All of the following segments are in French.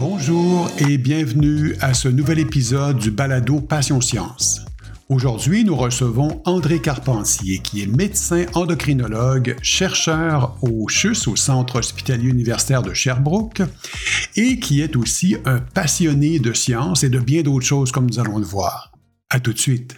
Bonjour et bienvenue à ce nouvel épisode du Balado Passion Science. Aujourd'hui, nous recevons André Carpentier, qui est médecin endocrinologue, chercheur au CHUS, au Centre hospitalier universitaire de Sherbrooke, et qui est aussi un passionné de science et de bien d'autres choses, comme nous allons le voir. À tout de suite.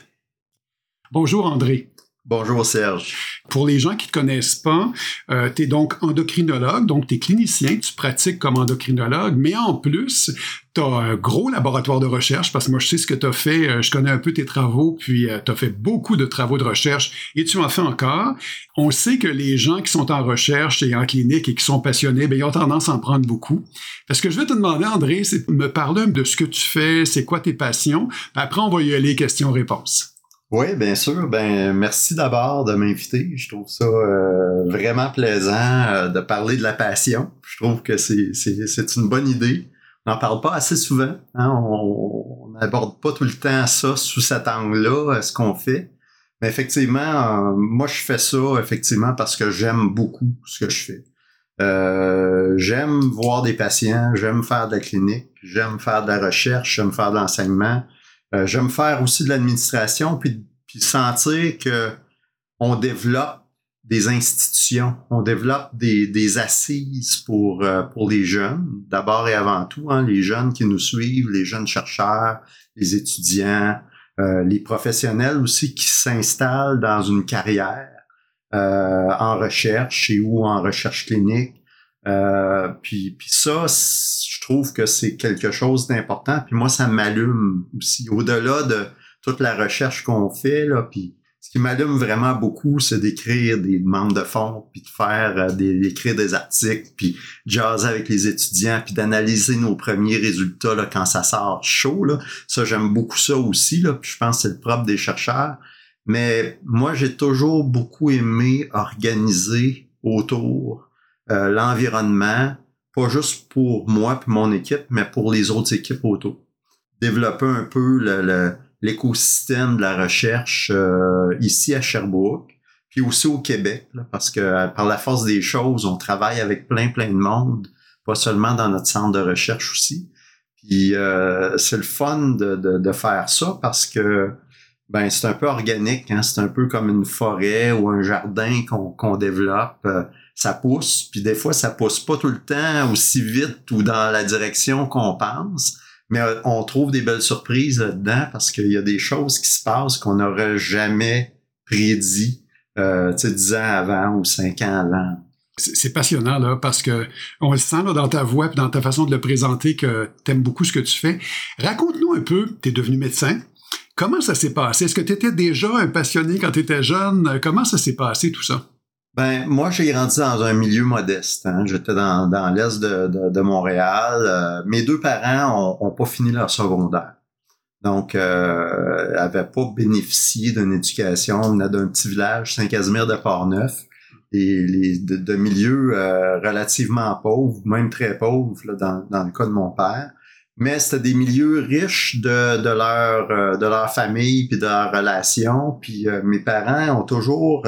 Bonjour André. Bonjour Serge. Pour les gens qui ne te connaissent pas, euh, tu es donc endocrinologue, donc tu es clinicien, tu pratiques comme endocrinologue, mais en plus, tu as un gros laboratoire de recherche, parce que moi je sais ce que tu as fait, euh, je connais un peu tes travaux, puis euh, tu as fait beaucoup de travaux de recherche, et tu en fais encore. On sait que les gens qui sont en recherche et en clinique et qui sont passionnés, ben, ils ont tendance à en prendre beaucoup. Ce que je vais te demander, André, c'est me parler de ce que tu fais, c'est quoi tes passions, après on va y aller questions-réponses. Oui, bien sûr. Ben merci d'abord de m'inviter. Je trouve ça euh, vraiment plaisant euh, de parler de la passion. Je trouve que c'est une bonne idée. On n'en parle pas assez souvent. Hein. On n'aborde pas tout le temps ça sous cet angle-là, euh, ce qu'on fait. Mais effectivement, moi je fais ça effectivement parce que j'aime beaucoup ce que je fais. j'aime voir des patients, j'aime faire de la clinique, j'aime faire de la recherche, j'aime faire de l'enseignement. Euh, j'aime faire aussi de l'administration, puis, puis sentir que on développe des institutions, on développe des, des assises pour, euh, pour les jeunes, d'abord et avant tout, hein, les jeunes qui nous suivent, les jeunes chercheurs, les étudiants, euh, les professionnels aussi qui s'installent dans une carrière en recherche et ou en recherche clinique. Puis, puis ça, je trouve que c'est quelque chose d'important. Puis moi, ça m'allume aussi. Au-delà de toute la recherche qu'on fait, là, puis ce qui m'allume vraiment beaucoup, c'est d'écrire des demandes de fonds, puis de faire euh, des, d'écrire des articles, puis jaser avec les étudiants, puis d'analyser nos premiers résultats là, quand ça sort chaud. Là. Ça, j'aime beaucoup ça aussi. Là, puis je pense que c'est le propre des chercheurs. Mais moi, j'ai toujours beaucoup aimé organiser autour euh, l'environnement, pas juste pour moi et mon équipe, mais pour les autres équipes autour. Développer un peu l'écosystème de la recherche euh, ici à Sherbrooke, puis aussi au Québec, parce que euh, par la force des choses, on travaille avec plein, plein de monde, pas seulement dans notre centre de recherche aussi. Puis euh, c'est le fun de, de, faire ça parce que ben c'est un peu organique, hein? c'est un peu comme une forêt ou un jardin qu'on développe ça pousse, puis des fois, ça pousse pas tout le temps aussi vite ou dans la direction qu'on pense, mais euh, on trouve des belles surprises là-dedans parce qu'il y a des choses qui se passent qu'on n'aurait jamais prédit, euh, tu ans avant ou cinq ans avant. C'est passionnant, là, parce que on sent là, dans ta voix et dans ta façon de le présenter que tu aimes beaucoup ce que tu fais. Raconte-nous un peu, tu es devenu médecin. Comment ça s'est passé? Est-ce que tu étais déjà un passionné quand tu étais jeune? Comment ça s'est passé tout ça? Ben, moi, j'ai grandi dans un milieu modeste. Hein. J'étais dans, dans l'est de, de, de, Montréal. Euh, mes deux parents ont, ont, pas fini leur secondaire. Donc, euh, avaient pas bénéficié d'une éducation. On venait d'un petit village, Saint-Casimir de Portneuf, et les, de, de milieux euh, relativement pauvres, même très pauvres là, dans, dans, le cas de mon père. Mais c'était des milieux riches de, de leur euh, de leur famille puis de leurs relations. Puis mes parents ont toujours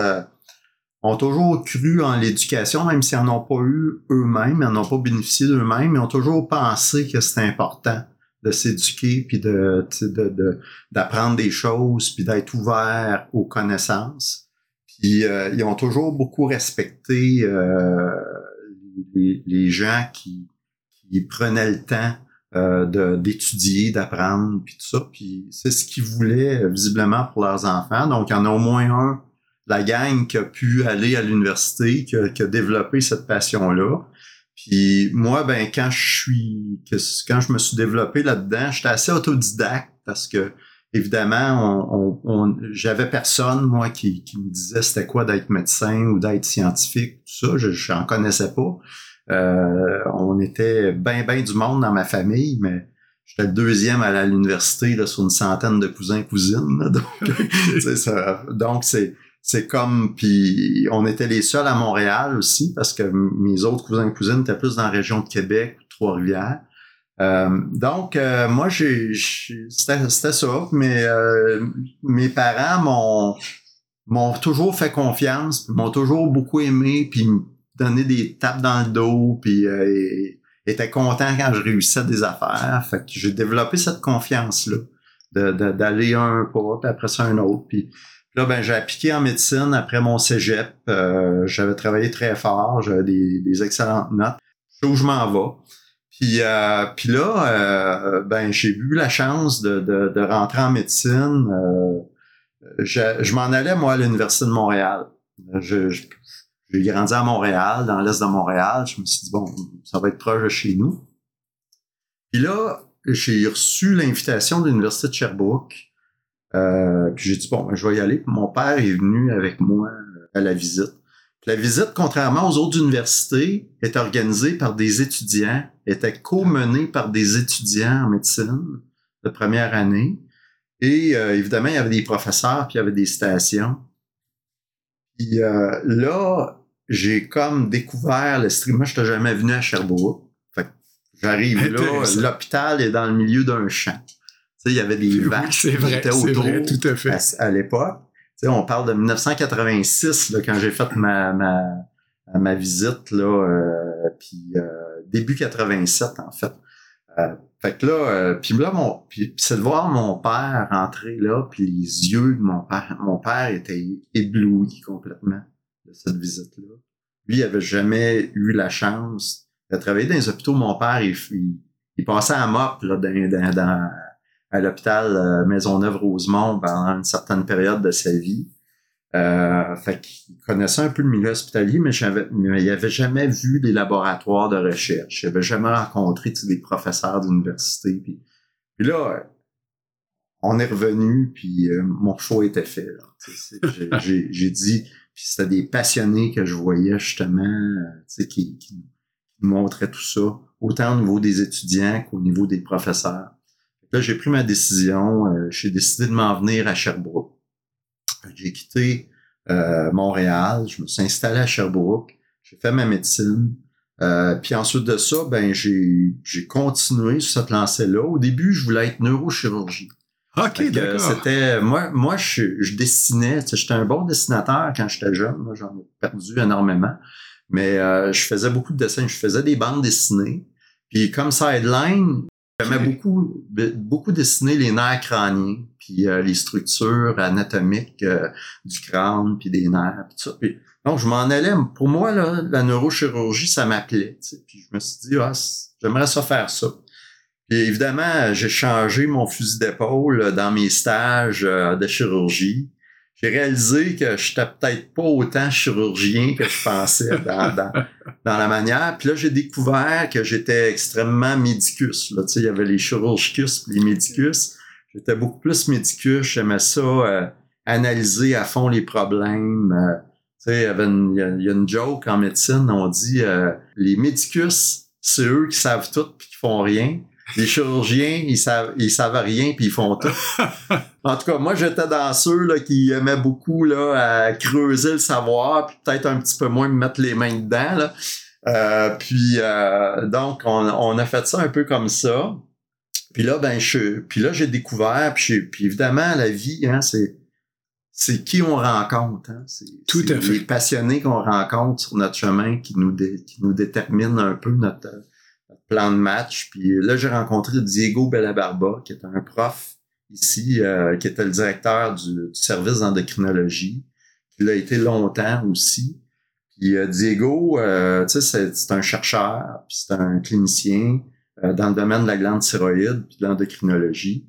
ont toujours cru en l'éducation, même s'ils n'en ont pas eu eux-mêmes, ils n'en ont pas bénéficié d'eux-mêmes, ils ont toujours pensé que c'était important de s'éduquer, puis de, d'apprendre des choses, puis d'être ouvert aux connaissances. Puis euh, ils ont toujours beaucoup respecté euh, les, gens qui, qui prenaient le temps euh, d'étudier, d'apprendre, puis tout ça. Puis c'est ce qu'ils voulaient visiblement pour leurs enfants. Donc il y en a au moins un la gang qui a pu aller à l'université, qui, a, développé cette passion-là. Puis moi, ben quand je suis, quand je me suis développé là-dedans, j'étais assez autodidacte parce que évidemment, on, on, j'avais personne moi qui, qui me disait c'était quoi d'être médecin ou d'être scientifique, tout ça. Je n'en connaissais pas. Euh, on était bien bien du monde dans ma famille, mais j'étais le deuxième à l'université sur une centaine de cousins cousines. donc, ça. Donc c'est c'est comme puis on était les seuls à Montréal aussi parce que mes autres cousins et cousines étaient plus dans la région de Québec, Trois-Rivières. Euh, donc euh, moi j'ai c'était ça mais euh, mes parents m'ont m'ont toujours fait confiance, m'ont toujours beaucoup aimé puis me donné des tapes dans le dos puis était content quand je réussissais des affaires. Fait que j'ai développé cette confiance-là d'aller un pas, puis après ça un autre. Puis, là, ben, j'ai appliqué en médecine après mon cégep. Euh, j'avais travaillé très fort, j'avais des, des excellentes notes. Je sais où je m'en vais. Puis, euh, puis là, euh, ben, j'ai eu la chance de, de, de rentrer en médecine. je, je m'en allais, moi, à l'Université de Montréal. Je, j'ai grandi à Montréal, dans l'est de Montréal. Je me suis dit, bon, ça va être proche de chez nous. Puis là, j'ai reçu l'invitation de l'Université de Sherbrooke. Euh, puis j'ai dit, bon, ben, je vais y aller. Mon père est venu avec moi à la visite. la visite, contrairement aux autres universités, est organisée par des étudiants, était co-menée par des étudiants en médecine de première année. Et euh, évidemment, il y avait des professeurs, puis il y avait des stations. Puis euh, là, j'ai comme découvert le stream. Moi, je n'étais jamais venu à Sherbrooke. Fait j'arrive là, l'hôpital est dans le milieu d'un champ. Il y avait des vaches qui étaient autour vrai, tout à, fait. à, l'époque. Tu sais, on parle de 1986 là, quand j'ai fait ma, ma, ma visite là, euh, puis euh, début 87 en fait. Euh, fait que là, euh, puis là, mon, c'est de voir mon père rentrer là, puis les yeux de mon père. Mon père était ébloui complètement de cette visite-là. Lui, il avait jamais eu la chance de travailler dans les hôpitaux. Mon père, il, il, passait à MOP là, dans, dans, à l'hôpital euh, Maisonneuve-Rosemont pendant une certaine période de sa vie. Euh, fait qu'il connaissait un peu le milieu hospitalier, mais, mais il avait jamais vu des laboratoires de recherche. Il avait jamais rencontré des professeurs d'université. Puis, là, on est revenu, puis euh, mon choix était fait. J'ai, dit, puis c'était des passionnés que je voyais justement, euh, qui, qui montraient tout ça, autant au niveau des étudiants qu'au niveau des professeurs. Là, j'ai pris ma décision. Euh, j'ai décidé de m'en venir à Sherbrooke. J'ai quitté euh, Montréal, je me suis installé à Sherbrooke, j'ai fait ma médecine. Euh, puis ensuite de ça, ben j'ai j'ai continué sur cette lancée-là. Au début, je voulais être neurochirurgie. OK, d'accord. C'était moi, moi je, je dessinais. J'étais un bon dessinateur quand j'étais jeune. Moi, j'en ai perdu énormément. Mais euh, je faisais beaucoup de dessins. Je faisais des bandes dessinées. Puis comme sideline, J'aimais beaucoup, beaucoup dessiner les nerfs crâniens, puis euh, les structures anatomiques euh, du crâne, puis des nerfs, puis tout ça. donc, je m'en allais. Pour moi, là, la neurochirurgie, ça m'appelait. Puis je me suis dit, ah, j'aimerais ça faire ça. Puis évidemment, j'ai changé mon fusil d'épaule dans mes stages euh, de chirurgie j'ai réalisé que je n'étais peut-être pas autant chirurgien que je pensais dans, dans, dans la manière. Puis là, j'ai découvert que j'étais extrêmement médicus. Là. Tu sais, il y avait les chirurgicus les médicus. J'étais beaucoup plus médicus. J'aimais ça euh, analyser à fond les problèmes. Euh, tu sais, il y, avait une, il y, a, une joke en médecine, on dit euh, les médicus, c'est eux qui savent tout puis qui font rien les chirurgiens, ils savent, ils savent rien puis ils font tout. en tout cas, moi, j'étais dans ceux là, qui aimaient beaucoup là, à creuser le savoir, puis peut-être un petit peu moins me mettre les mains dedans. Là. Euh, puis euh, donc, on, on, a fait ça un peu comme ça. Puis là, ben, je, puis là, j'ai découvert, puis, puis, évidemment, la vie, hein, c'est c'est qui on rencontre. Hein? C'est, Tout à fait. Les passionnés qu'on rencontre sur notre chemin qui nous, qui nous déterminent un peu notre plan de match. Puis là, j'ai rencontré Diego Bellabarba, qui est un prof ici, euh, qui était le directeur du, service d'endocrinologie, qui l'a été longtemps aussi. Puis euh, Diego, euh, tu sais, c'est, un chercheur, puis c'est un clinicien dans le domaine de la glande thyroïde, puis de l'endocrinologie.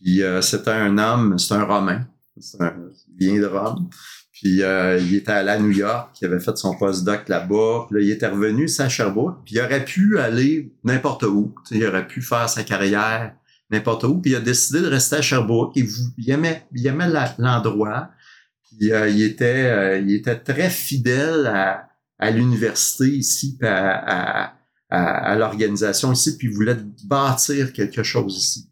Puis c'est un homme, c'est un Romain, c'est un, il vient de Rome. Puis euh, il était allé à New York, il avait fait son postdoc là-bas. Puis il était revenu à Sherbrooke. Puis il aurait pu aller n'importe où. il aurait pu faire sa carrière n'importe où. Puis il a décidé de rester à Sherbrooke. Il, il aimait, il l'endroit. Puis euh, il était, euh, était très fidèle à, l'université ici, puis à l'organisation ici. Puis il voulait bâtir quelque chose ici.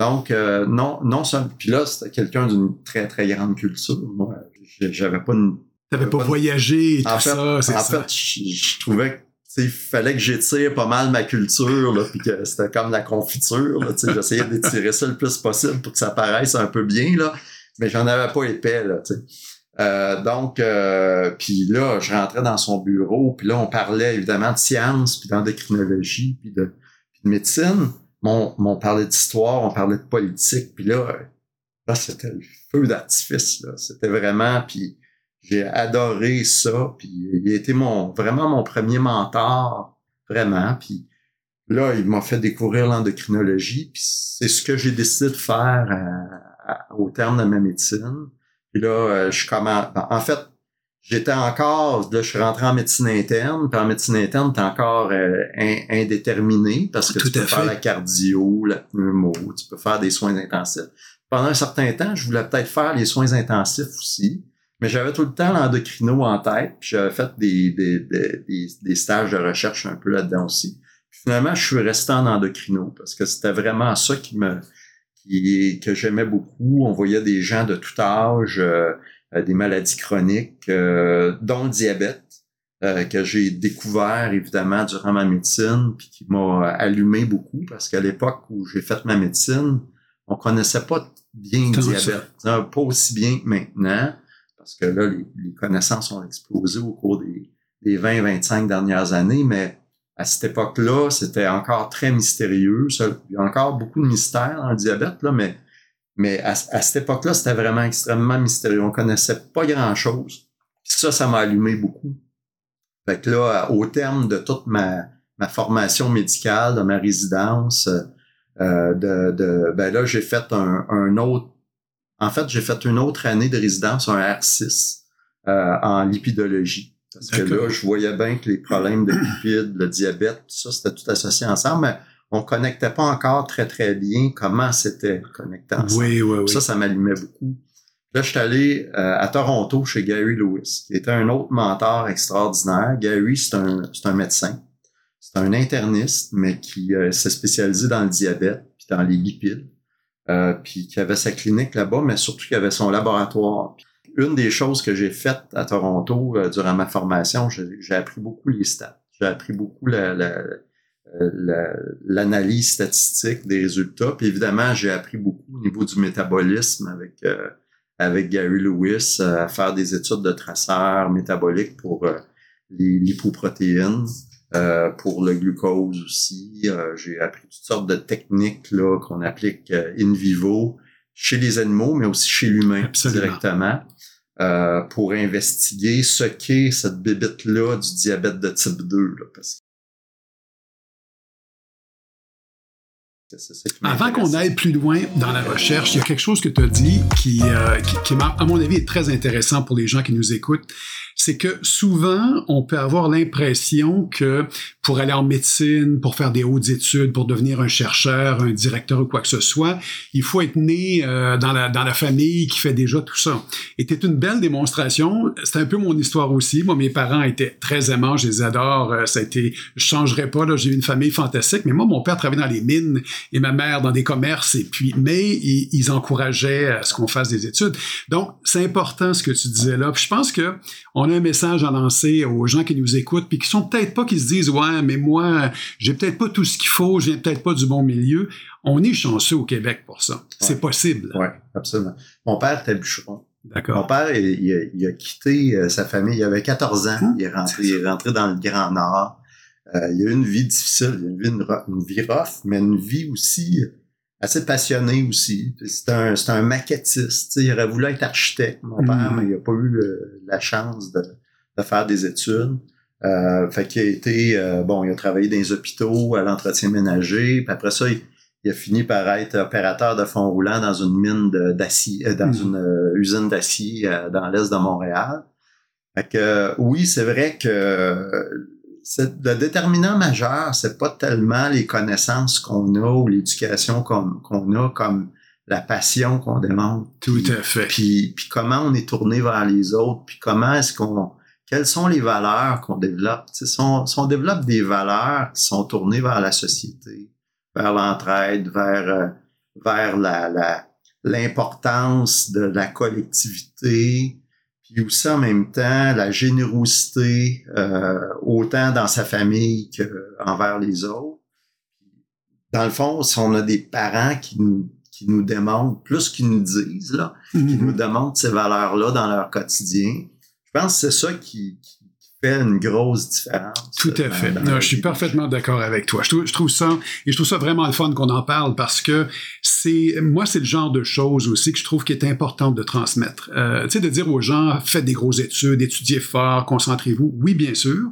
Donc, non, non seulement. Puis là, c'était quelqu'un d'une très, très grande culture. Moi, j'avais pas une. T'avais pas, voyagé et tout ça, c'est ça. En fait, je, trouvais qu'il fallait que j'étire pas mal ma culture, là, puis que c'était comme la confiture. Là, j'essayais d'étirer ça le plus possible pour que ça paraisse un peu bien, là, mais j'en avais pas épais. Là, Euh, donc, euh, puis là, je rentrais dans son bureau, puis là, on parlait évidemment de science, puis d'endocrinologie, puis de, de médecine. Mon, on parlait d'histoire, on parlait de politique, puis là, là c'était le feu d'artifice. C'était vraiment, puis j'ai adoré ça, puis il a été mon vraiment mon premier mentor, vraiment. Puis là, il m'a fait découvrir l'endocrinologie, puis c'est ce que j'ai décidé de faire au terme de ma médecine. Puis là, euh, je commence. En fait, j'étais encore. Là, je suis rentré en médecine interne. Puis en médecine interne, t'es encore euh, indéterminé parce que tu peux faire la cardio, la pneumo, tu peux faire des soins intensifs. Pendant un certain temps, je voulais peut-être faire les soins intensifs aussi. Mais j'avais tout le temps l'endocrino en tête, puis j'avais fait des, des, des, des, stages de recherche un peu là-dedans aussi. finalement, je suis resté en endocrino parce que c'était vraiment ça qui me, que j'aimais beaucoup. On voyait des gens de tout âge, euh, euh, des maladies chroniques, euh, dont le diabète, que j'ai découvert évidemment durant ma médecine, puis qui m'a allumé beaucoup parce qu'à l'époque où j'ai fait ma médecine, on connaissait pas bien le diabète, pas aussi bien que maintenant, parce que là, les, connaissances ont explosé au cours des, des 20-25 dernières années, mais à cette époque-là, c'était encore très mystérieux. Il y a encore beaucoup de mystères dans le diabète, là, mais, mais à, cette époque-là, c'était vraiment extrêmement mystérieux. On connaissait pas grand-chose. Ça, ça m'a allumé beaucoup. Fait que là, au terme de toute ma, ma formation médicale, de ma résidence, euh, de, de, ben là, j'ai fait un, un, autre. En fait, j'ai fait une autre année de résidence, un R6 euh, en lipidologie. Parce que là, je voyais bien que les problèmes de lipides, le diabète, tout ça, c'était tout associé ensemble, mais on connectait pas encore très, très bien comment c'était connecté ensemble. Oui, oui, oui. Ça, ça m'allumait beaucoup. Là, je suis allé euh, à Toronto chez Gary Lewis, qui était un autre mentor extraordinaire. Gary, c'est un, c'est un médecin. C'est un interniste, mais qui euh, s'est spécialisé dans le diabète puis dans les lipides. Euh, puis qui avait sa clinique là-bas, mais surtout qui avait son laboratoire une des choses que j'ai faites à Toronto euh, durant ma formation, j'ai appris beaucoup les stats. J'ai appris beaucoup l'analyse la, statistique des résultats. Puis évidemment, j'ai appris beaucoup au niveau du métabolisme avec euh, avec Gary Lewis euh, à faire des études de traceurs métaboliques pour les lipoprotéines, pour le glucose aussi. j'ai appris toutes sortes de techniques là qu'on applique in vivo chez les animaux, mais aussi chez l'humain directement. Euh, pour investiguer ce qu'est cette bébite-là du diabète de type 2. Là, parce Avant qu'on aille plus loin dans la recherche, il y a quelque chose que tu as dit qui, euh, qui, qui, à mon avis, est très intéressant pour les gens qui nous écoutent c'est que souvent, on peut avoir l'impression que pour aller en médecine, pour faire des hautes études, pour devenir un chercheur, un directeur ou quoi que ce soit, il faut être né euh, dans, la, dans la famille qui fait déjà tout ça. Et c'est une belle démonstration. C'est un peu mon histoire aussi. Moi, mes parents étaient très aimants, je les adore. Euh, ça a été, je changerais pas, là, j'ai eu une famille fantastique, mais moi, mon père travaillait dans les mines et ma mère dans des commerces et puis, mais ils, encourageaient à ce qu'on fasse des études. Donc, c'est important ce que tu disais là. Puis je pense que a un message à lancer aux gens qui nous écoutent, puis qui sont peut-être pas qui se disent ouais, mais moi, j'ai peut-être pas tout ce qu'il faut, j'ai peut-être pas du bon milieu. On est chanceux au Québec pour ça. C'est possible. Oui, absolument. Mon père était bûcheron. D'accord. Mon père, il, a, quitté euh, sa famille. Il avait 14 ans. Hum? il, est rentré, il est rentré dans le Grand Nord. Euh, il a eu une vie difficile, il a eu une, une vie rough, mais une vie aussi assez passionné aussi. C'est un, un maquettiste. il aurait voulu être architecte, mon père, mm. mais il n'a pas eu la chance de, de, faire des études. Euh, fait qu'il a été, euh, bon, il a travaillé dans les hôpitaux, à l'entretien ménager, puis après ça, il, a fini par être opérateur de fond roulant dans une mine d'acier, euh, dans mm. une euh, usine d'acier dans l'est de Montréal. Fait que oui, c'est vrai que le déterminant majeur, c'est pas tellement les connaissances qu'on a ou l'éducation qu'on a comme la passion qu'on demande. Tout à fait. Puis, puis comment on est tourné vers les autres, puis comment est-ce qu'on quelles sont les valeurs qu'on développe? Si on, si on, développe des valeurs qui sont tournées vers la société, vers l'entraide, vers euh, vers la l'importance de la collectivité, puis aussi en même temps la générosité euh, autant dans sa famille qu'envers les autres. Dans le fond, si on a des parents qui nous, qui nous démontrent, plus qu'ils nous disent, là, qui Mhm. nous démontrent ces valeurs-là dans leur quotidien. Je pense que c'est ça qui, qui fait une grosse différence. Tout à euh, fait. Non, je suis parfaitement d'accord avec toi. Je trouve, je trouve ça et je trouve ça vraiment le fun qu'on en parle parce que c'est moi c'est le genre de choses aussi que je trouve qui est important de transmettre. Euh, tu sais de dire aux gens faites des grosses études, étudiez fort, concentrez-vous. Oui bien sûr,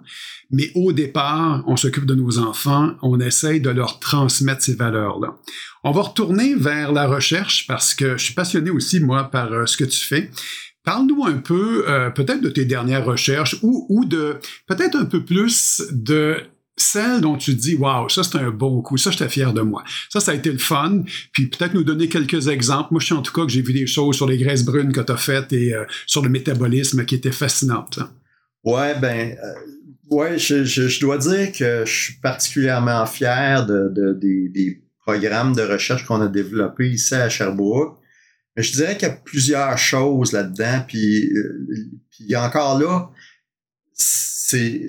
mais au départ on s'occupe de nos enfants, on essaye de leur transmettre ces valeurs là. On va retourner vers la recherche parce que je suis passionné aussi moi par euh, ce que tu fais. Parle-nous un peu, euh, peut-être de tes dernières recherches ou, ou de peut-être un peu plus de celles dont tu dis waouh ça c'est un bon coup ça j'étais fier de moi ça ça a été le fun puis peut-être nous donner quelques exemples moi je sais en tout cas que j'ai vu des choses sur les graisses brunes que tu as faites et euh, sur le métabolisme qui étaient fascinantes. Ouais, ben, euh, ouais, je, je, je dois dire que je suis particulièrement fier de, de- des, des programmes de recherche qu'on a développés ici à Sherbrooke. Mais je dirais qu'il y a plusieurs choses là-dedans, puis, euh, puis encore là, c'est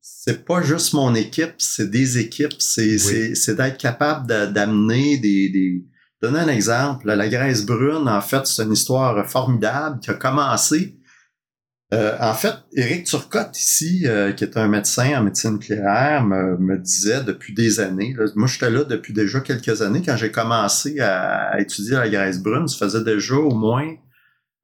c'est pas juste mon équipe, c'est des équipes, c'est c'est c'est d'être capable d'a- d'amener des, des donner un exemple. La graisse brune, en fait, c'est une histoire formidable qui a commencé euh, en fait, Éric Turcotte ici, euh, qui est un médecin en médecine nucléaire, me, me disait depuis des années, là, moi j'étais là depuis déjà quelques années, quand j'ai commencé à, à étudier la graisse brune, ça faisait déjà au moins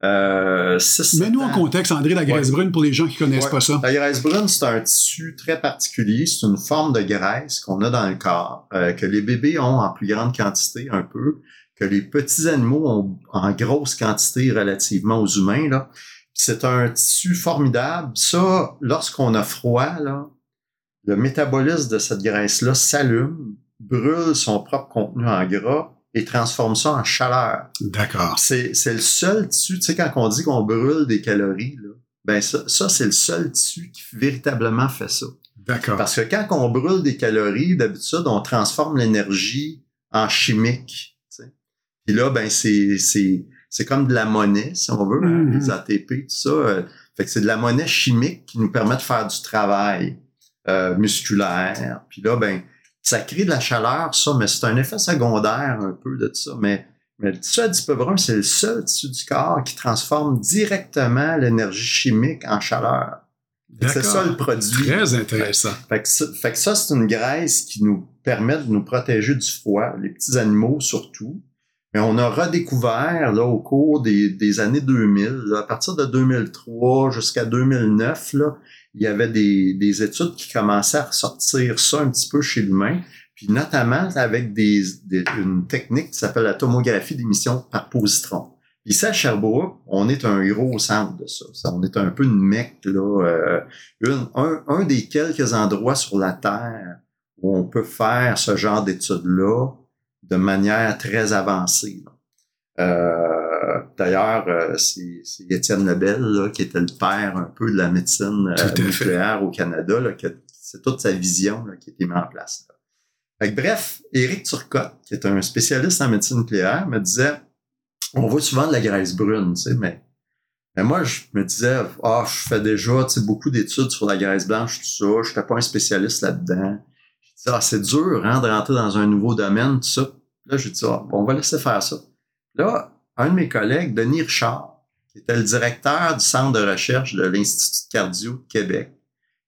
euh, six, mets-nous en contexte André la graisse Ouais. brune pour les gens qui connaissent Ouais. pas ça La graisse brune, c'est un tissu très particulier. C'est une forme de graisse qu'on a dans le corps, euh, que les bébés ont en plus grande quantité un peu, que les petits animaux ont en grosse quantité relativement aux humains. Là. C'est un tissu formidable. Ça, lorsqu'on a froid, là, le métabolisme de cette graisse-là s'allume, brûle son propre contenu en gras et transforme ça en chaleur. d'accord C'est, le seul tissu, tu sais, quand on dit qu'on brûle des calories, là, ben ça, ça c'est le seul tissu qui véritablement fait ça. d'accord Parce que quand on brûle des calories, d'habitude, on transforme l'énergie en chimique. tu sais. Puis là, ben c'est, c'est, comme de la monnaie, si on veut, hein, Mhm. les ATP, tout ça. euh, fait que c'est de la monnaie chimique qui nous permet de faire du travail euh, musculaire. Puis là, ben, ça crée de la chaleur, ça, mais c'est un effet secondaire un peu de ça. Mais, mais le tissu adipeux c'est le seul tissu du corps qui transforme directement l'énergie chimique en chaleur. C'est ça le produit. très intéressant Fait que, ça, fait que ça, c'est une graisse qui nous permet de nous protéger du froid, les petits animaux surtout. Mais on a redécouvert là, au cours des, des années 2000, là, à partir de 2003 jusqu'à 2009, là, il y avait des, des études qui commençaient à ressortir ça un petit peu chez l'humain, puis notamment avec des, des- une technique qui s'appelle la tomographie d'émission par positron. Ici à Sherbrooke, on est un au centre de. Ça, on est un peu une mecque, là, euh, une- un, un des quelques endroits sur la Terre où on peut faire ce genre d'études-là de manière très avancée. Euh, D'ailleurs, euh, c'est Étienne Lebel, là, qui était le père un peu de la médecine euh, nucléaire au Canada, là, que c'est toute sa vision là, qui a été mise en place. là. Fait que bref, Éric Turcotte, qui est un spécialiste en médecine nucléaire, me disait on voit souvent de la graisse brune, tu sais, mais, mais moi, je me disais, ah, je fais déjà, tu sais, beaucoup d'études sur la graisse blanche, tout ça, je n'étais pas un spécialiste là-dedans. Je disais, ah, c'est dur, hein, de rentrer dans un nouveau domaine, tout ça. Là, j'ai dit, ah, bon, on va laisser faire ça. Là, un de mes collègues, Denis Richard, qui était le directeur du centre de recherche de l'Institut de cardio de Québec,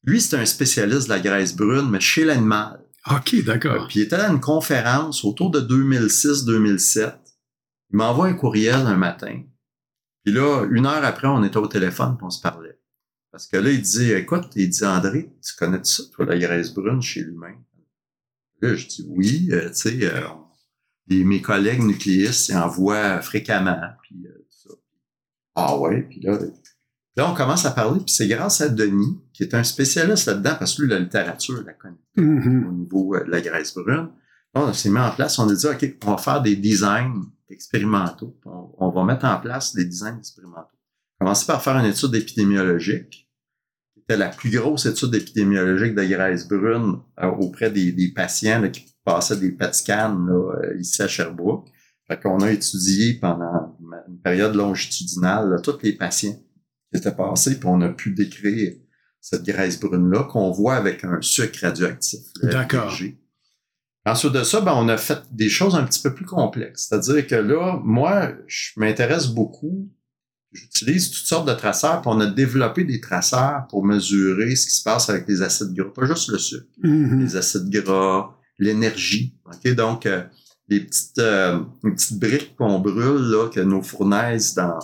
lui, c'est un spécialiste de la graisse brune, mais chez l'animal. ok d'accord Puis il était à une conférence autour de 2006-2007. Il m'envoie un courriel un matin. Puis là, une heure après, on était au téléphone et on se parlait. Parce que là, il dit, écoute, il dit, André, tu connais ça, toi, la graisse brune chez l'humain? Là, je dis, oui, euh, tu sais, euh, on- mes collègues nucléistes, en voient fréquemment, puis euh, tout ça. Ah ouais, puis là, là, on commence à parler, puis c'est grâce à Denis, qui est un spécialiste là-dedans, parce que lui, la littérature, la connaît Mhm. au niveau euh, de la graisse brune. Là, on s'est mis en place, on a dit, OK, on va faire des designs expérimentaux. On, on va mettre en place des designs expérimentaux. Commencer par faire une étude épidémiologique. C'était la plus grosse étude épidémiologique de graisse brune euh, auprès des, des patients là, qui passaient des PET scans là, euh, ici à Sherbrooke. Fait qu'on a étudié pendant une période longitudinale là, tous les patients qui étaient passés, puis on a pu décrire cette graisse brune-là qu'on voit avec un sucre radioactif. D'accord. Ensuite de ça, ben, on a fait des choses un petit peu plus complexes. C'est-à-dire que là, moi, je m'intéresse beaucoup. J'utilise toutes sortes de traceurs, puis on a développé des traceurs pour mesurer ce qui se passe avec les acides gras, pas juste le sucre, Mhm. les acides gras, l'énergie. Ok, donc euh, les petites euh, les petites briques qu'on brûle là, que nos fournaises dans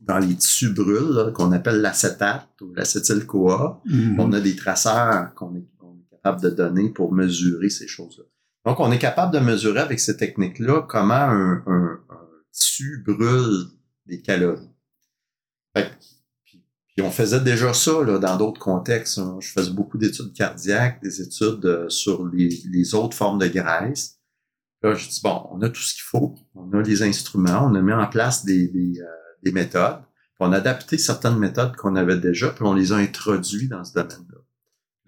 dans les tissus brûlent, là, qu'on appelle l'acétate ou l'acétyl-CoA. Mhm. On a des traceurs qu'on est, est capable de donner pour mesurer ces choses-là. Donc, on est capable de mesurer avec ces techniques-là comment un, un- un tissu brûle des calories. Fait que- on faisait déjà ça là, dans d'autres contextes. hein. Je faisais beaucoup d'études cardiaques, des études euh, sur les, autres formes de graisse. Là, je dis, bon, on a tout ce qu'il faut. On a les instruments. On a mis en place des, euh, des méthodes. On a adapté certaines méthodes qu'on avait déjà, puis on les a introduites dans ce domaine-là.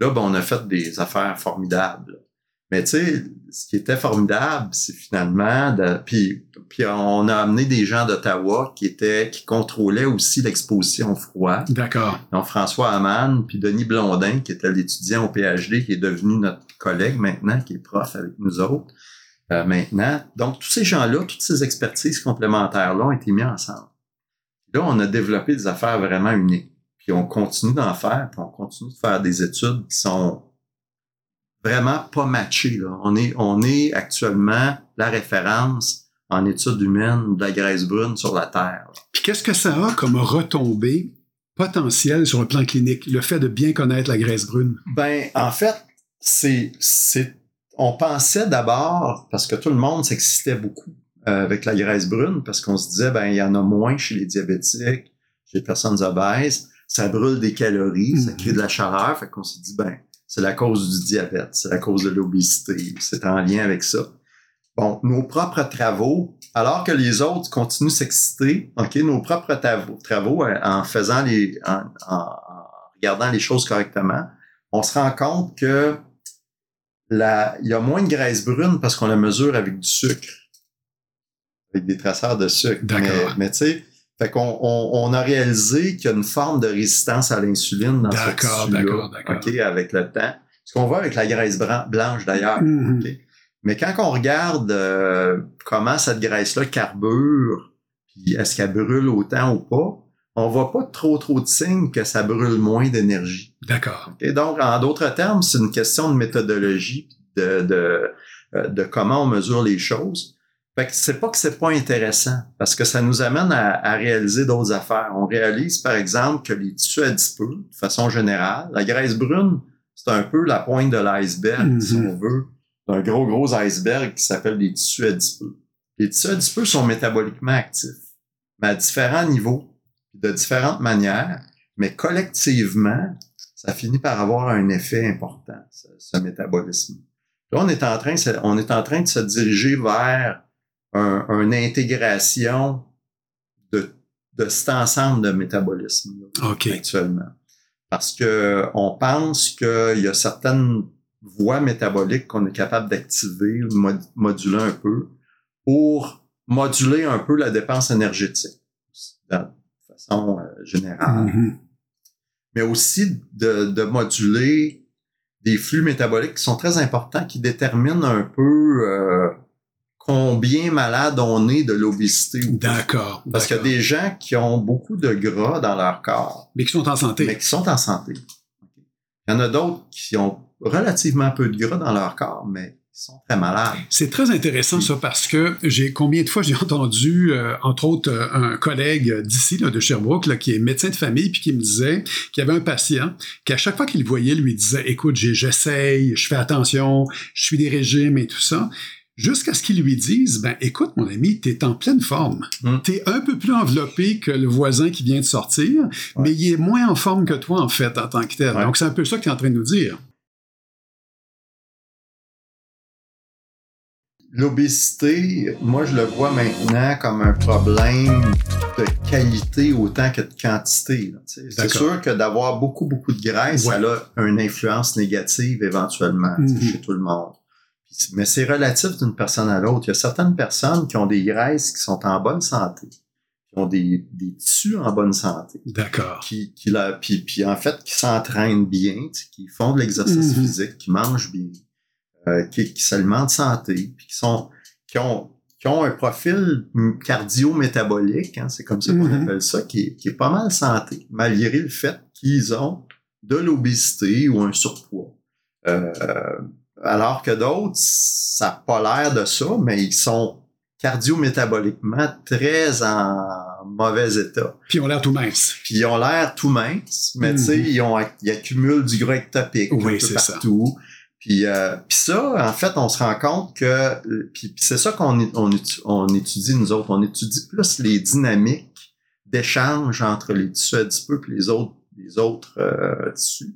Là, ben, on a fait des affaires formidables. Mais tu sais, ce qui était formidable, c'est finalement, de, puis, puis on a amené des gens d'Ottawa qui étaient, qui contrôlaient aussi l'exposition au froid. D'accord. Donc François Hamann, puis Denis Blondin, qui était l'étudiant au PhD, qui est devenu notre collègue maintenant, qui est prof avec nous autres euh, maintenant. Donc tous ces gens-là, toutes ces expertises complémentaires-là ont été mis ensemble. Là, on a développé des affaires vraiment uniques. Puis on continue d'en faire, puis on continue de faire des études qui sont vraiment pas matchées. Là. On, est, on est actuellement la référence en études humaines de la graisse brune sur la Terre. là. Puis qu'est-ce que ça a comme retombée potentielle sur le plan clinique, le fait de bien connaître la graisse brune? Ben, en fait, c'est, c'est, on pensait d'abord, parce que tout le monde s'excitait beaucoup euh, avec la graisse brune, parce qu'on se disait, ben, il y en a moins chez les diabétiques, chez les personnes obèses, ça brûle des calories, ça Mhm. crée de la chaleur, fait qu'on s'est dit, ben, c'est la cause du diabète, c'est la cause de l'obésité, c'est en lien avec ça. Bon, nos propres travaux, alors que les autres continuent de s'exciter, ok, nos propres travaux, euh, en faisant les, en, en- regardant les choses correctement, on se rend compte que la, il y a moins de graisse brune parce qu'on la mesure avec du sucre, avec des traceurs de sucre. D'accord. Mais, mais tu sais, fait qu'on on, on a réalisé qu'il y a une forme de résistance à l'insuline dans ce D'accord, tissu-là, d'accord, d'accord. ok, avec le temps. Ce qu'on voit avec la graisse blanche d'ailleurs. Mhm. ok. Mais quand on regarde euh, comment cette graisse-là carbure, puis est-ce qu'elle brûle autant ou pas, on voit pas trop trop de signes que ça brûle moins d'énergie. D'accord. OK? Donc, en d'autres termes, c'est une question de méthodologie, de, de, euh, de comment on mesure les choses. Fait que c'est pas que c'est pas intéressant, parce que ça nous amène à, à réaliser d'autres affaires. On réalise, par exemple, que les tissus adipeux, de façon générale, la graisse brune, c'est un peu la pointe de l'iceberg, Mhm. si on veut, d'un gros, gros iceberg qui s'appelle les tissus adipeux. Les tissus adipeux sont métaboliquement actifs, mais à différents niveaux, de différentes manières, mais collectivement, ça finit par avoir un effet important, ce, ce métabolisme. Là, on est en train, on est en train de se diriger vers un- une intégration de, de cet ensemble de métabolisme OK. actuellement. Parce que on pense qu'il y a certaines voies métaboliques qu'on est capable d'activer, mod- moduler un peu, pour moduler un peu la dépense énergétique, de façon euh, générale Mhm. mais aussi de, de moduler des flux métaboliques qui sont très importants, qui déterminent un peu euh, combien malade on est de l'obésité. D'accord. Parce qu'il y a des gens qui ont beaucoup de gras dans leur corps, Mais qui sont en santé. mais qui sont en santé. Il y en a d'autres qui ont relativement peu de gras dans leur corps, mais qui sont très malades. C'est très intéressant ça parce que j'ai combien de fois j'ai entendu euh, entre autres euh, un collègue d'ici de Sherbrooke là, qui est médecin de famille puis qui me disait qu'il y avait un patient qui à chaque fois qu'il le voyait lui disait écoute j'essaye je fais attention je suis des régimes et tout ça jusqu'à ce qu'ils lui disent ben écoute mon ami t'es en pleine forme Mm. t'es un peu plus enveloppé que le voisin qui vient de sortir mais il est moins en forme que toi en fait en tant que tel Ouais. donc c'est un peu ça que tu es en train de nous dire L'obésité, moi, je le vois maintenant comme un problème de qualité autant que de quantité. C'est sûr que d'avoir beaucoup, beaucoup de graisse, Ouais. ça a une influence négative éventuellement Mhm. chez tout le monde. Mais c'est relatif d'une personne à l'autre. Il y a certaines personnes qui ont des graisses qui sont en bonne santé, qui ont des, des tissus en bonne santé, d'accord qui, qui la, puis, puis en fait, qui s'entraînent bien, tu sais, qui font de l'exercice Mhm. physique, qui mangent bien, euh, qui, qui s'alimentent santé, puis qui sont qui ont qui ont un profil cardio-métabolique, hein, c'est comme ça qu'on Mhm. appelle ça, qui est, qui est pas mal santé, malgré le fait qu'ils ont de l'obésité ou un surpoids. Euh, alors que d'autres, ça n'a pas l'air de ça, mais ils sont cardio-métaboliquement très en mauvais état. Puis ils ont l'air tout mince. Puis ils ont l'air tout minces, mais Mhm. tu sais, ils, ont, ils accumulent du gras ectopique Oui, un peu c'est ça. partout. Puis, euh, puis ça, en fait, on se rend compte que... Puis, puis c'est ça qu'on on étudie, nous autres. On étudie plus les dynamiques d'échange entre les tissus adipeux et les autres, les autres euh, tissus.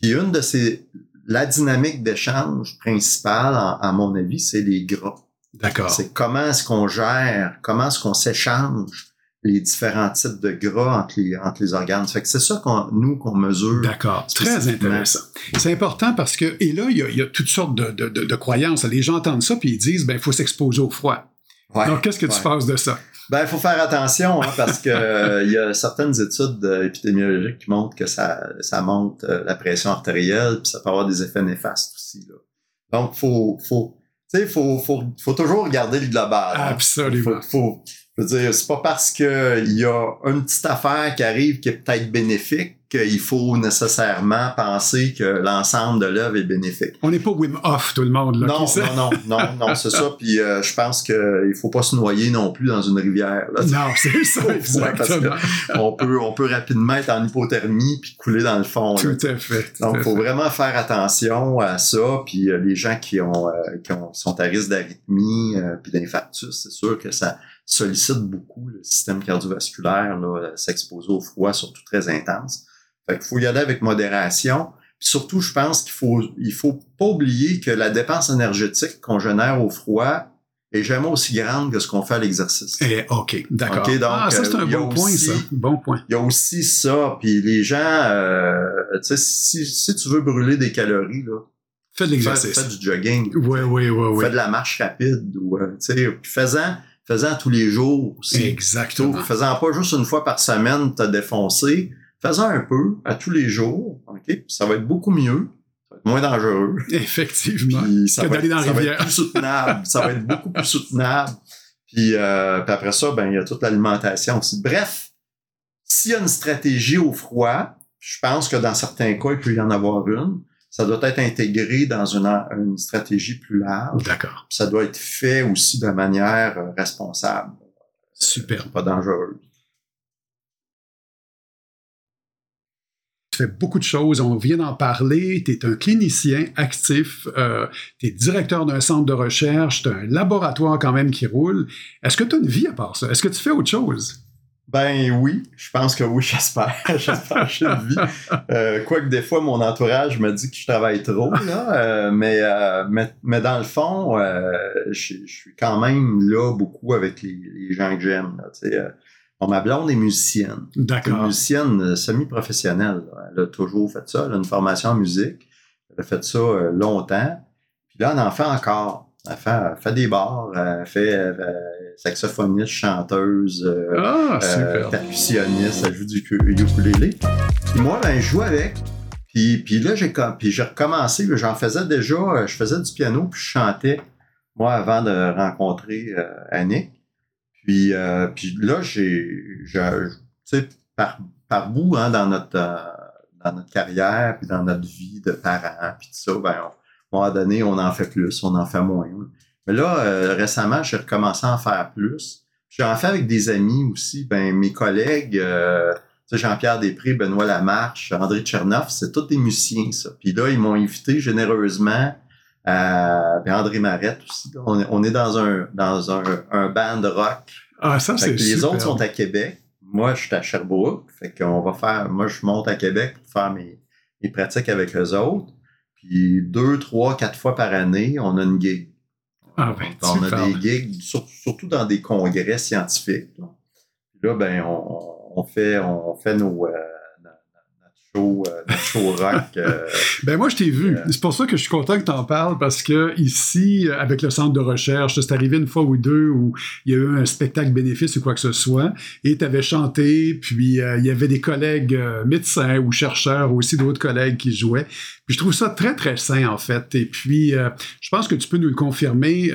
Puis une de ces... La dynamique d'échange principale, en- à mon avis, c'est les gras. D'accord. C'est comment est-ce qu'on gère, comment est-ce qu'on s'échange les différents types de gras entre les, entre les organes. Fait que c'est ça qu'on, nous, qu'on mesure. D'accord. Très intéressant. C'est important parce que, et là, il y a, il y a toutes sortes de, de, de- de croyances. Les gens entendent ça puis ils disent, ben, il faut s'exposer au froid. Ouais. Donc, qu'est-ce que tu penses de ça? Ben, il faut faire attention, hein, parce que euh, il y a certaines études euh, épidémiologiques qui montrent que ça, ça monte euh, la pression artérielle, puis ça peut avoir des effets néfastes aussi. Là. Donc, faut, faut, tu sais, faut, faut, faut toujours regarder le global. hein. Absolument. Faut, faut, je veux dire, c'est pas parce que il y a une petite affaire qui arrive qui est peut-être bénéfique qu'il faut nécessairement penser que l'ensemble de l'œuvre est bénéfique. On n'est pas Wim Hof, tout le monde. Là, Non, non, non, non, non, c'est ça. Puis euh, je pense qu'il faut pas se noyer non plus dans une rivière. Là. Non, c'est ça, Ouais, parce que- exactement. On peut, on peut rapidement être en hypothermie puis couler dans le fond. là. Tout à fait. tout Donc, il faut fait. vraiment faire attention à ça. Puis euh, les gens qui ont, euh, qui ont sont à risque d'arythmie euh, puis d'infarctus, c'est sûr que ça sollicite beaucoup le système cardiovasculaire, là, euh, s'exposer au froid, surtout très intense. Fait qu'il faut y aller avec modération. Puis surtout, je pense qu'il faut, il faut pas oublier que la dépense énergétique qu'on génère au froid est jamais aussi grande que ce qu'on fait à l'exercice. Eh, OK, d'accord. Ah, ça, c'est euh, un a bon point, ça. Bon point. Il y a aussi ça, puis les gens, euh, tu sais, si, si tu veux brûler des calories, là, Fais de l'exercice. fais du jogging, Oui, oui, oui, oui. fais de la marche rapide, ou, euh, tu sais, puis faisant, faisant tous les jours aussi. Exactement. Faisant pas juste une fois par semaine, t'as défoncé, faisant un peu à tous les jours, ok, ça va être beaucoup mieux, ça va être moins dangereux. Effectivement. Puis ça Que va, être, dans la ça va rivière. être plus soutenable. ça va être beaucoup plus soutenable. Puis, euh, puis après ça, ben il y a toute l'alimentation aussi. Bref, s'il y a une stratégie au froid, je pense que dans certains cas, il peut y en avoir une. Ça doit être intégré dans une, une stratégie plus large. D'accord. Ça doit être fait aussi de manière euh, responsable, Super. pas dangereuse. Tu fais beaucoup de choses. On vient d'en parler. Tu es un clinicien actif. Euh, tu es directeur d'un centre de recherche. Tu as un laboratoire quand même qui roule. Est-ce que tu as une vie à part ça? Est-ce que tu fais autre chose? Ben oui, je pense que oui, j'espère. j'espère que j'ai une vie. Euh, Quoique des fois, mon entourage me dit que je travaille trop, là. euh, mais, euh, mais, mais dans le fond, euh, je, je suis quand même là beaucoup avec les, les gens que j'aime. là, euh. Bon, ma blonde est musicienne. C'est une D'accord. musicienne euh, semi-professionnelle. là. Elle a toujours fait ça. Elle a une formation en musique. Elle a fait ça longtemps. Puis là, elle en fait encore. Elle fait, elle fait des bars. Elle fait euh, saxophoniste, chanteuse. euh, Ah, euh, percussionniste, elle joue du ukulélé. Puis moi, ben, je joue avec. Puis, puis là, j'ai com- puis j'ai recommencé. J'en faisais déjà, euh, je faisais du piano, puis je chantais, moi, avant de rencontrer euh, Annick. Puis, puis là, j'ai, tu sais, par, par bout, hein, dans notre, dans notre carrière, puis dans notre vie de parents, puis tout ça, ben, on- à un moment donné, on en fait plus, on en fait moins. Mais là, euh, récemment, j'ai recommencé à en faire plus. J'en fais avec des amis aussi. Ben, mes collègues, euh, Jean-Pierre Després, Benoît Lamarche, André Tchernoff, c'est tous des musiciens, ça. Puis là, ils m'ont invité généreusement à puis André Marette aussi. On est, on est dans un dans un, un band rock. Ah, ça, c'est les super. autres sont à Québec. Moi, je suis à Sherbrooke. Fait qu'on va faire. Moi, je monte à Québec pour faire mes, mes pratiques avec eux autres. Puis deux, trois, quatre fois par année, on a une gig. Ah, ben, on a super. des gigs, sur- surtout dans des congrès scientifiques. Là, ben, on, on fait, on fait nos, euh, show, euh, notre show rock. euh, Ben moi, je t'ai vu. Euh. C'est pour ça que je suis content que tu en parles parce que ici, avec le centre de recherche, c'est arrivé une fois ou deux où il y a eu un spectacle bénéfice ou quoi que ce soit et tu avais chanté, puis euh, il y avait des collègues euh, médecins ou chercheurs, aussi d'autres collègues qui jouaient. Puis je trouve ça très, très sain, en fait. Et puis, euh, je pense que tu peux nous le confirmer.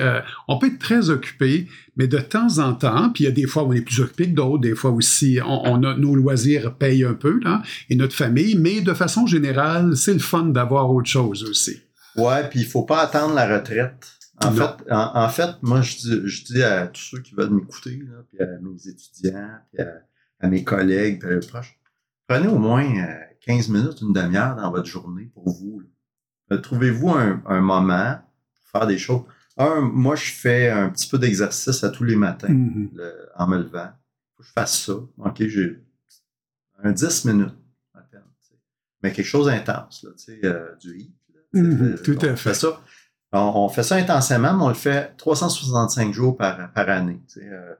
On peut être très occupé, mais de temps en temps, puis il y a des fois où on est plus occupé que d'autres, des fois aussi, on, a, nos loisirs payent un peu, là, et notre famille, mais de façon générale, c'est le fun d'avoir autre chose aussi. Ouais, puis il faut pas attendre la retraite. En fait, en, fait, moi, je dis, je dis à tous ceux qui veulent m'écouter, puis à mes étudiants, puis à, mes collègues, puis à mes proches, prenez au moins 15 euh, minutes, une demi-heure dans votre journée pour vous. Euh, trouvez-vous un, un, moment pour faire des choses. Un, moi, je fais un petit peu d'exercice à tous les matins mm-hmm. en me levant. Faut que je fasse ça. OK, j'ai un 10 minutes à peine. Mais quelque chose d'intense, euh, du hit. Mm-hmm. tout à fait. ça. On, fait ça intensément, mais on le fait 365 jours par, par année. Euh,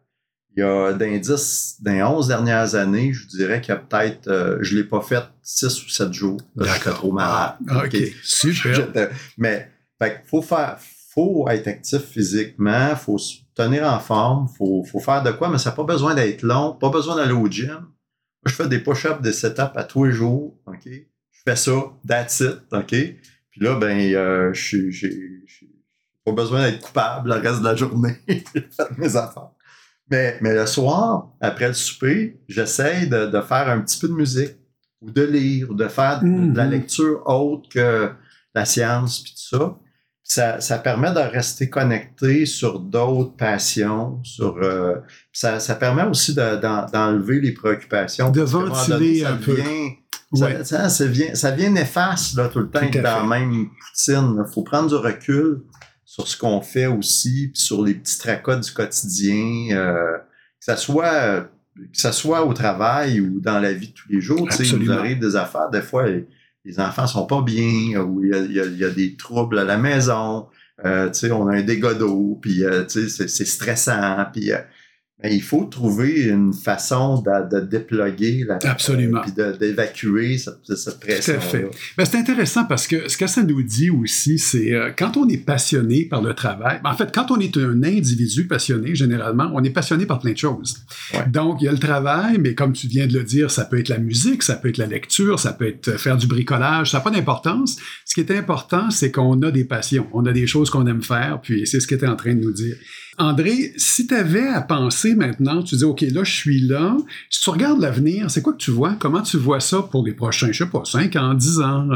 il y a dans les 11 dernières années, je dirais qu'il y a peut-être, euh, je ne l'ai pas fait 6 ou 7 jours. J'étais trop malade. Ah, OK, super. Mais, fait faut faire, faut être actif physiquement, faut se tenir en forme, faut, faut faire de quoi, mais ça n'a pas besoin d'être long, pas besoin d'aller au gym. Moi, je fais des push-ups, des setups à tous les jours, OK? Je fais ça, that's it, OK? Puis là, ben, euh, je j'ai pas besoin d'être coupable le reste de la journée. j'ai fait mes affaires. Mais, mais le soir, après le souper, j'essaye de, de, faire un petit peu de musique ou de lire ou de faire de, la mm-hmm. lecture autre que la science puis tout ça. Ça, ça permet de rester connecté sur d'autres passions, sur euh, ça, ça permet aussi d'enlever les préoccupations. De ventiler un peu. Ça, ça, ça, vient, ça vient néfaste là, tout le temps dans la même poutine. Il faut prendre du recul sur ce qu'on fait aussi, puis sur les petits tracas du quotidien, euh, que ça soit que ça soit au travail ou dans la vie de tous les jours. Tu sais, vous arrive des affaires, des fois, les, enfants sont pas bien, ou il y a, y a, des troubles à la maison, euh, on a un dégât d'eau, puis euh, c'est stressant, puis il faut trouver une façon de, de déploguer la, Absolument. puis d'évacuer cette, cette pression. Tout à fait. Ben, c'est intéressant parce que ce que ça nous dit aussi, c'est euh, quand on est passionné par le travail, ben, en fait, quand on est un individu passionné, généralement, on est passionné par plein de choses. Donc, il y a le travail, mais comme tu viens de le dire, ça peut être la musique, ça peut être la lecture, ça peut être faire du bricolage, ça n'a pas d'importance. Ce qui est important, c'est qu'on a des passions, on a des choses qu'on aime faire, puis c'est ce que tu es en train de nous dire. André, si tu avais à penser maintenant, tu dis, OK, là, je suis là. Si tu regardes l'avenir, c'est quoi que tu vois? Comment tu vois ça pour les prochains, je sais pas, 5 ans, 10 ans?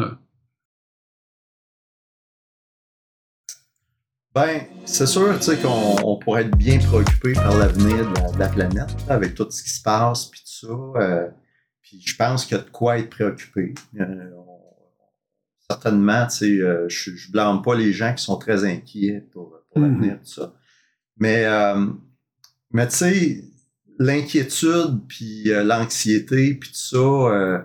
Ben, c'est sûr, tu sais, qu'on pourrait être bien préoccupé par l'avenir de, la planète, avec tout ce qui se passe, puis tout ça. Euh, puis je pense qu'il y a de quoi être préoccupé. Euh, certainement, tu sais, euh, je, je blâme pas les gens qui sont très inquiets pour, pour l'avenir, tout ça. Mais, euh, mais tu sais, l'inquiétude, puis euh, l'anxiété, puis tout ça, euh,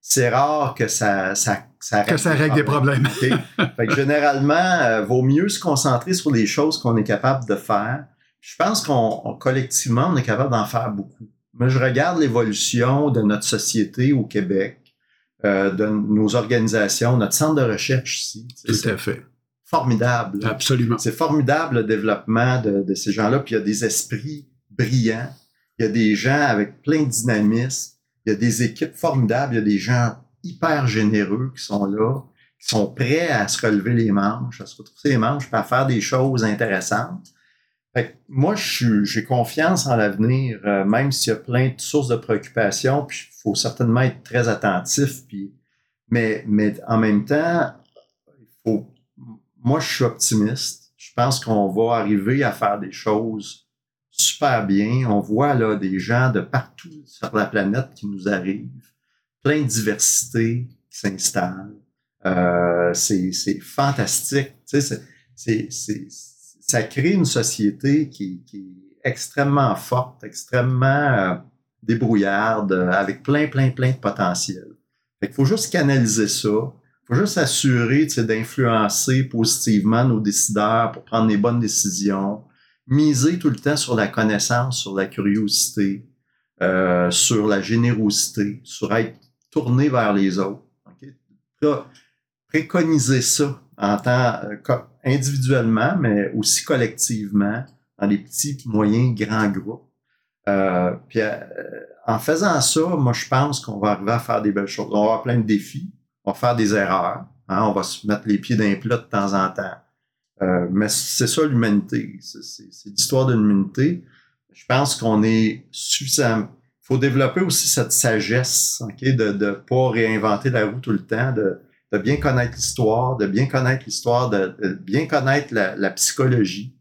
c'est rare que ça, ça, ça règle, que ça règle des problèmes. fait que généralement, vaut mieux se concentrer sur les choses qu'on est capable de faire. Je pense qu'on collectivement, on est capable d'en faire beaucoup. Mais je regarde l'évolution de notre société au Québec, de nos organisations, notre centre de recherche ici. Tout à fait formidable. Absolument. C'est formidable le développement de, de ces gens-là. Puis il y a des esprits brillants. Il y a des gens avec plein de dynamisme. Il y a des équipes formidables. Il y a des gens hyper généreux qui sont là, qui sont prêts à se relever les manches, à se retrouver les manches, à faire des choses intéressantes. Fait que moi, j'ai confiance en l'avenir, euh, même s'il y a plein de sources de préoccupation, puis il faut certainement être très attentif. Puis, mais, mais en même temps, il faut moi, je suis optimiste. Je pense qu'on va arriver à faire des choses super bien. On voit là des gens de partout sur la planète qui nous arrivent, plein de diversité qui s'installe. Euh, c'est fantastique. Tu sais, c'est, ça crée une société qui, qui est extrêmement forte, extrêmement euh, débrouillarde, avec plein, plein, plein de potentiel. Il faut juste canaliser ça faut juste s'assurer d'influencer positivement nos décideurs pour prendre les bonnes décisions, miser tout le temps sur la connaissance, sur la curiosité, euh, sur la générosité, sur être tourné vers les autres. préconiser ça en tant euh, individuellement, mais aussi collectivement, dans les petits, moyens, grands groupes. Euh, puis en faisant ça, moi je pense qu'on va arriver à faire des belles choses. On va avoir plein de défis on va faire des erreurs. Hein, on va se mettre les pieds d'un plat de temps en temps. Euh, mais c'est ça l'humanité. C'est l'histoire de l'humanité. Je pense qu'on est suffisamment. Il faut développer aussi cette sagesse, ok, de ne pas réinventer la roue tout le temps, de, de bien connaître l'histoire, de bien connaître l'histoire, de, bien connaître la, psychologie,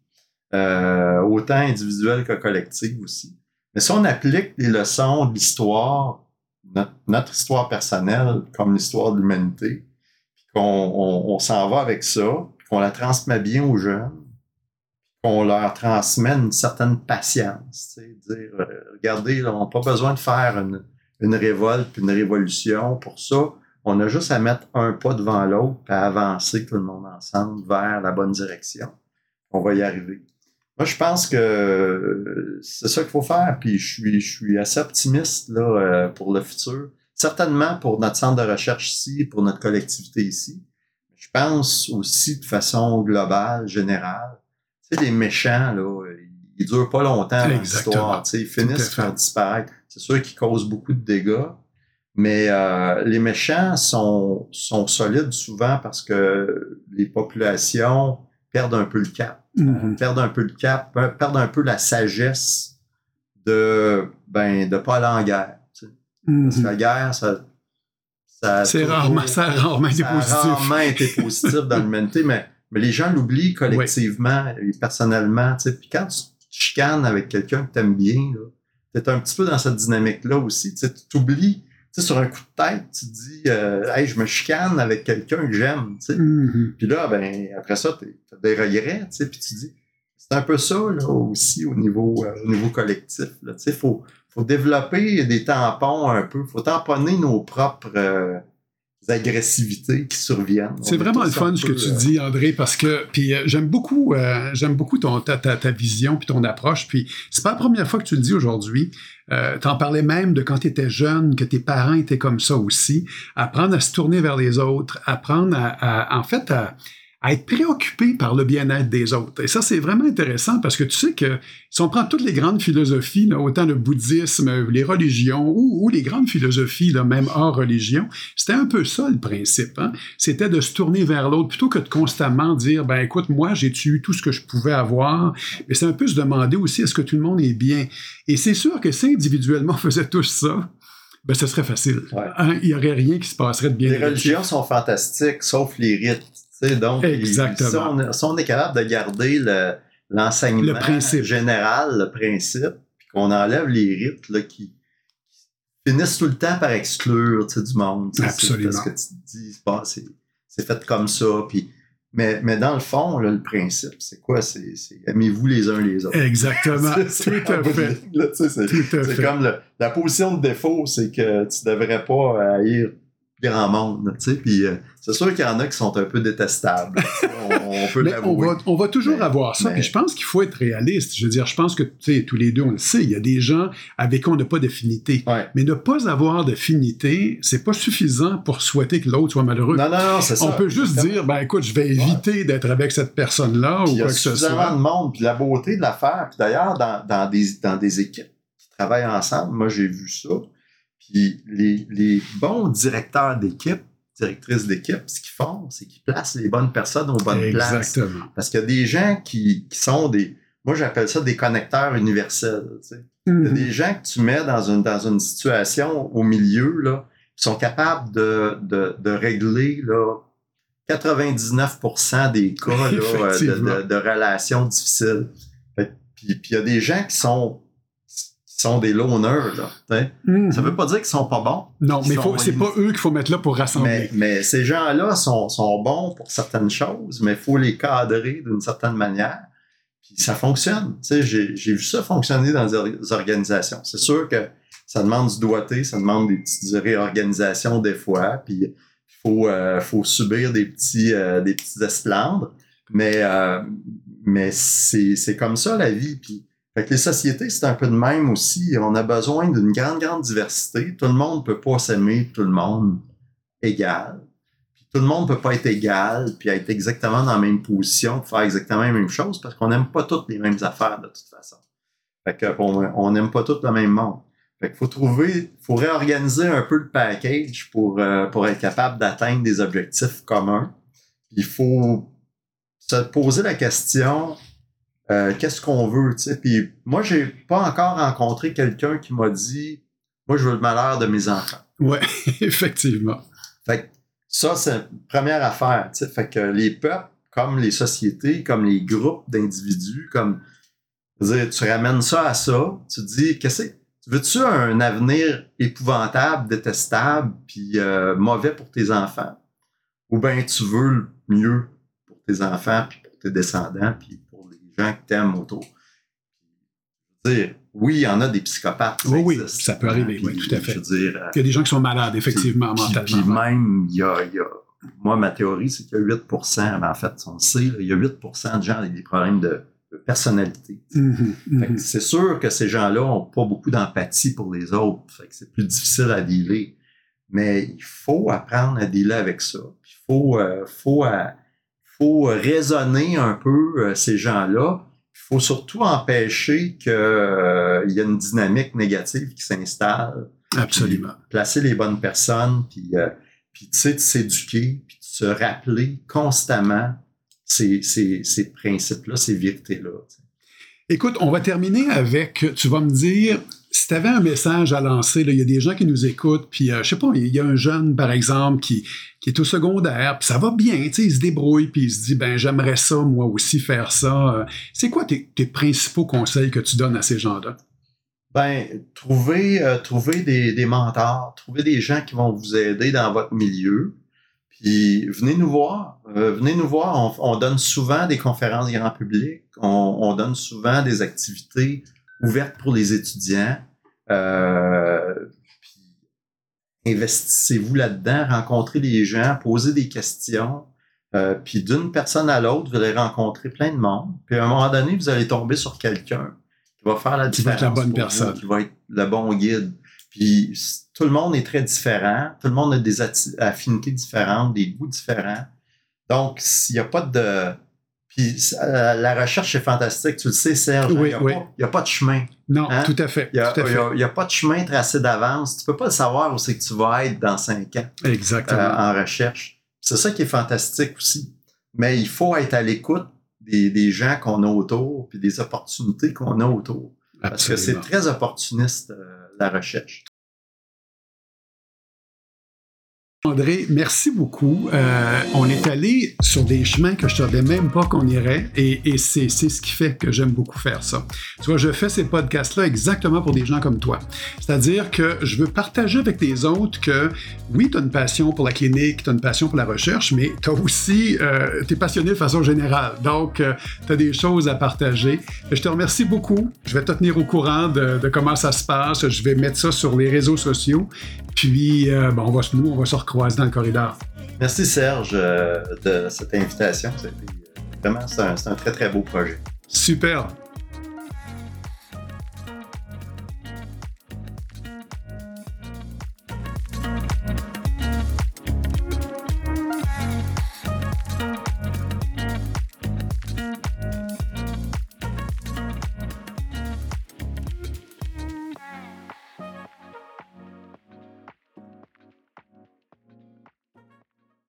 euh, autant individuelle que collective aussi. Mais si on applique les leçons de l'histoire, notre, histoire personnelle comme l'histoire de l'humanité, qu'on on, s'en va avec ça, qu'on la transmet bien aux jeunes, qu'on leur transmet une certaine patience. Dire, euh, regardez, on n'a pas besoin de faire une, révolte, une révolution pour ça. On a juste à mettre un pas devant l'autre et à avancer tout le monde ensemble vers la bonne direction. On va y arriver. Moi, je pense que c'est ça qu'il faut faire, puis je suis, je suis assez optimiste là, euh, pour le futur. Certainement pour notre centre de recherche ici, pour notre collectivité ici. Je pense aussi de façon globale, générale. Tu sais, les méchants, là, ils durent pas longtemps dans l'histoire. Tu sais, ils finissent par disparaître. C'est sûr qu'ils causent beaucoup de dégâts, mais euh, les méchants sont, sont solides souvent parce que les populations perdent un peu le cap. Mm-hmm. Perdre un peu le cap, perdre un peu la sagesse de ben de pas aller en guerre. Parce que la guerre, ça, ça c'est rarement, ça a rarement été positif. Ça a rarement été positif dans l'humanité, mais, mais les gens l'oublient collectivement et personnellement. Puis quand tu chicanes avec quelqu'un que tu aimes bien, tu es un petit peu dans cette dynamique-là aussi. Tu t'oublies tu sais, sur un coup de tête, tu te dis, euh, hey, je me chicane avec quelqu'un que j'aime, tu sais. Mm-hmm. Puis là, ben, après ça, tu as des regrets, tu sais, puis tu dis, c'est un peu ça, là, aussi, au niveau, euh, au niveau collectif, là, tu sais, faut, faut développer des tampons un peu, faut tamponner nos propres, euh, agressivités qui surviennent. C'est vraiment le fun ce que tu euh, dis, André, parce que puis euh, j'aime beaucoup, euh, j'aime beaucoup ton ta, ta, ta, vision puis ton approche. Puis c'est pas la première fois que tu le dis aujourd'hui. Euh, T'en parlais même de quand tu étais jeune, que tes parents étaient comme ça aussi. Apprendre à se tourner vers les autres, apprendre à en fait, à, à être préoccupé par le bien-être des autres. Et ça, c'est vraiment intéressant parce que tu sais que si on prend toutes les grandes philosophies, autant le bouddhisme, les religions ou, les grandes philosophies, même hors religion, c'était un peu ça le principe. Hein? C'était de se tourner vers l'autre plutôt que de constamment dire, ben écoute, moi, j'ai eu tout ce que je pouvais avoir? Mais c'est un peu se demander aussi, est-ce que tout le monde est bien? Et c'est sûr que si individuellement on faisait tous ça, ben, ce serait facile. Hein? Il n'y aurait rien qui se passerait de bien. Les religions sont fantastiques, sauf les rites donc, Exactement. si, on, est capable de garder l'enseignement général, le principe, puis qu'on enlève les rites là, qui finissent tout le temps par exclure du monde. Absolument. Parce que tu te dis, c'est fait comme ça. Puis, mais, mais dans le fond, là, le principe, c'est quoi? C'est aimez-vous les uns les autres. Exactement. tout à fait. C'est comme la position de défaut, c'est que tu devrais pas haïr grand monde, tu sais, puis euh, c'est sûr qu'il y en a qui sont un peu détestables. on, peut on, va, on va toujours avoir ça, puis je pense qu'il faut être réaliste. Je veux dire, je pense que, tu sais, tous les deux, on le sait, il y a des gens avec qui on n'a pas d'affinité. Mais ne pas avoir d'affinité, c'est pas suffisant pour souhaiter que l'autre soit malheureux. Non, non, non, c'est ça. On peut juste dire, ben écoute, je vais éviter d'être avec cette personne-là ou quoi que ce soit. De monde, puis la beauté de l'affaire, puis d'ailleurs, dans, dans, des, dans des équipes qui travaillent ensemble, moi j'ai vu ça, puis les, les bons directeurs d'équipe, directrices d'équipe, ce qu'ils font, c'est qu'ils placent les bonnes personnes aux bonnes places. Exactement. Parce qu'il y a des gens qui, qui sont des, moi j'appelle ça des connecteurs universels. Tu sais. Il y a mm-hmm. des gens que tu mets dans une, dans une situation au milieu, là, qui sont capables de, de, de régler là, 99% des cas là, de, de, de, relations difficiles. Puis, puis il y a des gens qui sont sont des loners. Là, mm Ça veut pas dire qu'ils sont pas bons. Non, mais c'est pas eux qu'il faut mettre là pour rassembler. Mais, mais ces gens-là sont, sont, bons pour certaines choses, mais il faut les cadrer d'une certaine manière. Puis ça fonctionne. J'ai vu ça fonctionner dans des organisations. C'est sûr que ça demande du doigté, ça demande des petites réorganisations des fois, puis il faut, euh, faut subir des petits, euh, des petits. Mais, euh, mais c'est comme ça la vie. Puis fait que les sociétés, c'est un peu de même aussi. On a besoin d'une grande, grande diversité. Tout le monde ne peut pas s'aimer tout le monde égal. Puis tout le monde ne peut pas être égal puis être exactement dans la même position, faire exactement la même chose parce qu'on n'aime pas toutes les mêmes affaires de toute façon. Fait que on n'aime pas tous le même monde. Fait qu'il faut trouver, faut réorganiser un peu le package pour, euh, pour être capable d'atteindre des objectifs communs. Il faut se poser la question euh, qu'est-ce qu'on veut, tu sais? Puis moi, j'ai pas encore rencontré quelqu'un qui m'a dit Moi, je veux le malheur de mes enfants. Ouais, effectivement. Fait que ça, c'est une première affaire, tu sais. Fait que les peuples, comme les sociétés, comme les groupes d'individus, comme dire, tu ramènes ça à ça, tu te dis, qu'est-ce que veux-tu un avenir épouvantable, détestable, puis euh, mauvais pour tes enfants? Ou bien tu veux le mieux pour tes enfants, puis pour tes descendants, puis gens que t'aimes autour? Dire, oui, il y en a des psychopathes. Oui, oui, ça peut arriver, oui, tout à fait. Dire, il y a des gens qui sont malades, effectivement, mentalement. Puis même, il y a, il y a moi, ma théorie, c'est qu'il y a 8 mais en fait, on le sait, il y a 8% de gens avec des problèmes de, personnalité. Mm-hmm, mm-hmm. C'est sûr que ces gens-là n'ont pas beaucoup d'empathie pour les autres. c'est plus difficile à dealer. Mais il faut apprendre à dealer avec ça. Il faut, euh, faut, euh, faut raisonner un peu euh, ces gens-là. Il faut surtout empêcher qu'il y ait une dynamique négative qui s'installe. Absolument. Placer les bonnes personnes, puis puis tu sais, de s'éduquer, puis de se rappeler constamment ces, ces, ces principes-là, ces vérités-là. Écoute, on va terminer avec, tu vas me dire, si tu avais un message à lancer, il y a des gens qui nous écoutent, puis euh, je sais pas, il y a un jeune, par exemple, qui, est au secondaire, puis ça va bien, tu sais, il se débrouille, puis il se dit, ben j'aimerais ça, moi aussi, faire ça. Euh, c'est quoi tes, principaux conseils que tu donnes à ces gens-là? Ben, trouver, euh, trouver des, mentors, trouver des gens qui vont vous aider dans votre milieu. Puis venez nous voir. Euh, venez nous voir. On, donne souvent des conférences grand public. On, donne souvent des activités ouvertes pour les étudiants. Euh, investissez-vous là-dedans, rencontrez les gens, posez des questions. Euh, puis d'une personne à l'autre, vous allez rencontrer plein de monde. Puis à un moment donné, vous allez tomber sur quelqu'un va faire la différence. Qui va être la bonne personne. qui va être le bon guide. Puis tout le monde est très différent. Tout le monde a des affinités différentes, des goûts différents. Donc, s'il n'y a pas de. Puis euh, la recherche est fantastique, tu le sais, Serge. Oui, il n'y a, pas de chemin. Non, hein? tout à fait. Il n'y a, pas de chemin tracé d'avance. Tu ne peux pas savoir où c'est que tu vas être dans cinq ans. Exactement. Euh, en recherche. C'est ça qui est fantastique aussi. Mais il faut être à l'écoute des, gens qu'on a autour, puis des opportunités qu'on a autour. Parce que c'est très opportuniste, euh, la recherche. André, merci beaucoup. Euh, on est allé sur des chemins que je ne savais même pas qu'on irait et, c'est, ce qui fait que j'aime beaucoup faire ça. Tu vois, je fais ces podcasts-là exactement pour des gens comme toi. C'est-à-dire que je veux partager avec les autres que oui, tu as une passion pour la clinique, tu as une passion pour la recherche, mais tu aussi, euh, tu es passionné de façon générale. Donc, euh, tu as des choses à partager. Je te remercie beaucoup. Je vais te tenir au courant de, comment ça se passe. Je vais mettre ça sur les réseaux sociaux. Puis, bon, on va, nous, on va se dans le corridor. Merci Serge euh, de cette invitation. Vraiment, c'est un, un très très beau projet. Super.